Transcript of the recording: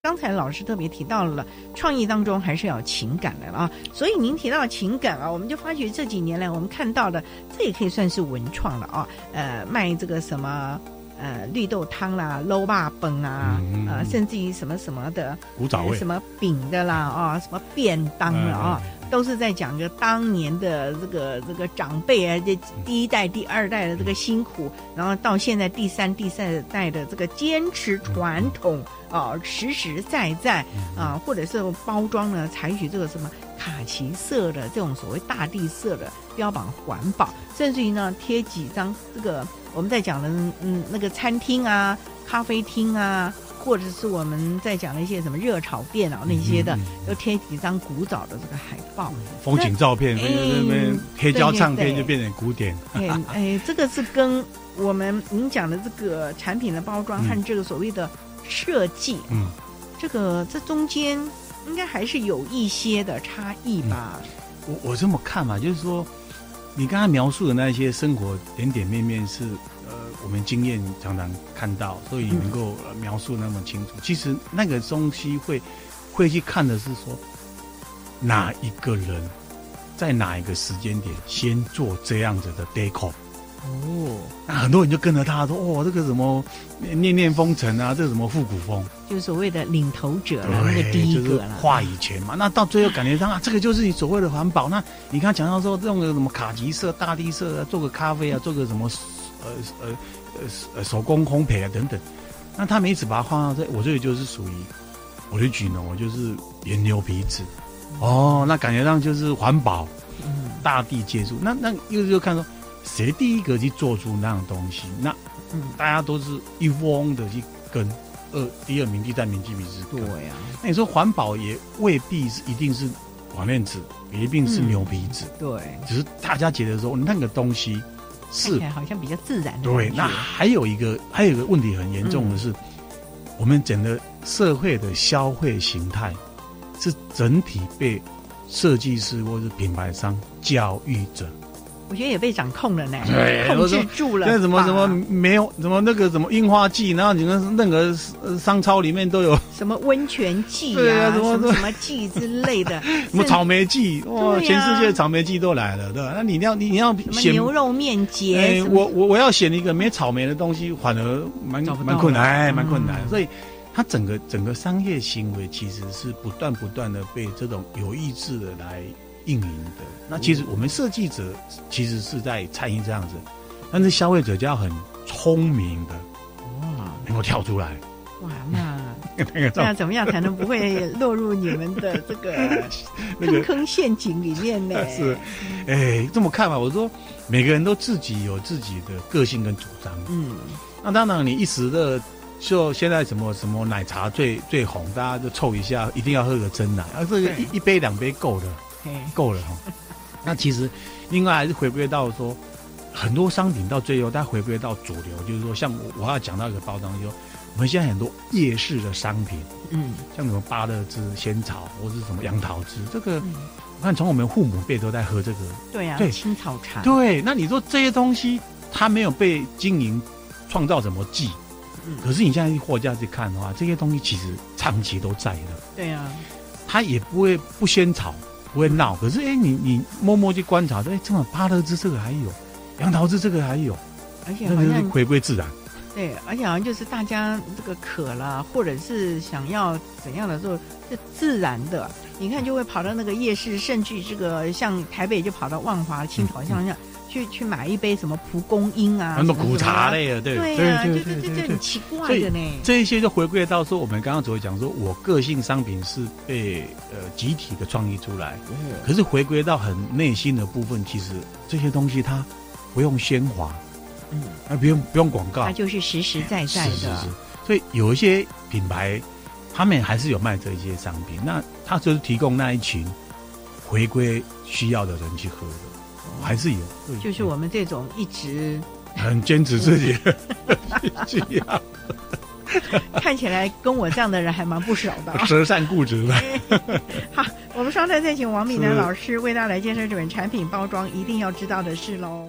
刚才老师特别提到了，创意当中还是要有情感的啊。所以您提到情感啊，我们就发觉这几年来我们看到的，这也可以算是文创了啊。呃，卖这个什么呃绿豆汤啦、捞霸崩啊，嗯、呃，甚至于什么什么的古早味、呃、什么饼的啦啊，什么便当了啊。嗯都是在讲着当年的这个这个长辈啊，这第一代、第二代的这个辛苦，然后到现在第三、第三代的这个坚持传统啊，实实在在啊，或者是包装呢，采取这个什么卡其色的这种所谓大地色的标榜环保，甚至于呢贴几张这个我们在讲的嗯那个餐厅啊、咖啡厅啊。或者是我们在讲的一些什么热炒店啊那些的，都贴几张古早的这个海报、风景照片，那边黑胶唱片就变成古典。哎哎，这个是跟我们您讲的这个产品的包装和这个所谓的设计，嗯，这个这中间应该还是有一些的差异吧？我我这么看嘛，就是说你刚才描述的那些生活点点面面是。我们经验常常看到，所以能够描述那么清楚。嗯、其实那个东西会会去看的是说，哪一个人在哪一个时间点先做这样子的 deco 哦，那很多人就跟着他说：“哦，这个什么念念风尘啊，这个什么复古风，就是所谓的领头者了，那个第一个了。画以前嘛，那到最后感觉上啊，这个就是你所谓的环保。那你看讲到说，用个什么卡其色、大地色啊，做个咖啡啊，做个什么。”呃呃呃呃，手工烘焙啊等等，那他们一直把它放到这，我这里就是属于我的举呢，我就是原牛皮纸，哦，那感觉上就是环保，嗯，大地接触，那那又又看说谁第一个去做出那样东西，那嗯，大家都是一窝的去跟，二第二名、第三名、第四名是对呀，那你说环保也未必是一定是网链纸，也一定是牛皮纸，对，只是大家觉得说那个东西。是，好像比较自然的。对，那还有一个，还有一个问题很严重的是，嗯、我们整个社会的消费形态是整体被设计师或是品牌商教育着。我觉得也被掌控了呢，控制住了。那什么什么没有什么那个什么樱花季，然后你们任何商超里面都有什么温泉季啊，什么 什么季之类的，什么草莓季哇，全世界草莓季都来了，对吧？那你要你你要选牛肉面节，我我我要选一个没草莓的东西，反而蛮蛮困难，蛮困难。所以它整个整个商业行为其实是不断不断的被这种有意志的来。运营的。那其实我们设计者其实是在餐饮这样子，但是消费者就要很聪明的哇，能够跳出来。哇，那 那怎么样才能不会落入你们的这个 坑坑陷阱里面呢？是，哎，这么看吧，我说每个人都自己有自己的个性跟主张，嗯，那当然你一时的就现在什么什么奶茶最最红，大家就凑一下，一定要喝个真奶，啊，这个一一杯两杯够了。够了哈，那其实另外还是回归到说，很多商品到最后，它回归到主流，就是说，像我我要讲到一个包装，就是说我们现在很多夜市的商品，嗯，像什么芭乐汁、仙草或是什么杨桃汁，这个我看从我们父母辈都在喝这个，对呀，对。青草茶，对，那你说这些东西它没有被经营创造什么剂，可是你现在货架去看的话，这些东西其实长期都在的，对呀，它也不会不仙草。不会闹，可是哎，你你默默去观察，哎，这么芭乐枝这个还有，杨桃枝这个还有，而且好像回归自然。对，而且好像就是大家这个渴了，或者是想要怎样的时候，是自然的。你看，就会跑到那个夜市，甚至这个像台北就跑到万华青草巷上。去去买一杯什么蒲公英啊，什么苦茶类的，对对呀，就就就就很奇怪的呢。这一些就回归到说，我们刚刚只会讲说，我个性商品是被呃集体的创意出来，可是回归到很内心的部分，其实这些东西它不用喧哗，嗯，那不用不用广告，它就是实实在在的。是是是。所以有一些品牌，他们还是有卖这一些商品，那他就是提供那一群回归需要的人去喝的。还是有，就是我们这种一直很坚持自己的这样，看起来跟我这样的人还蛮不少的，折善固执的。好，我们稍待再请王敏南老师为大家来介绍这本产品包装一定要知道的事喽。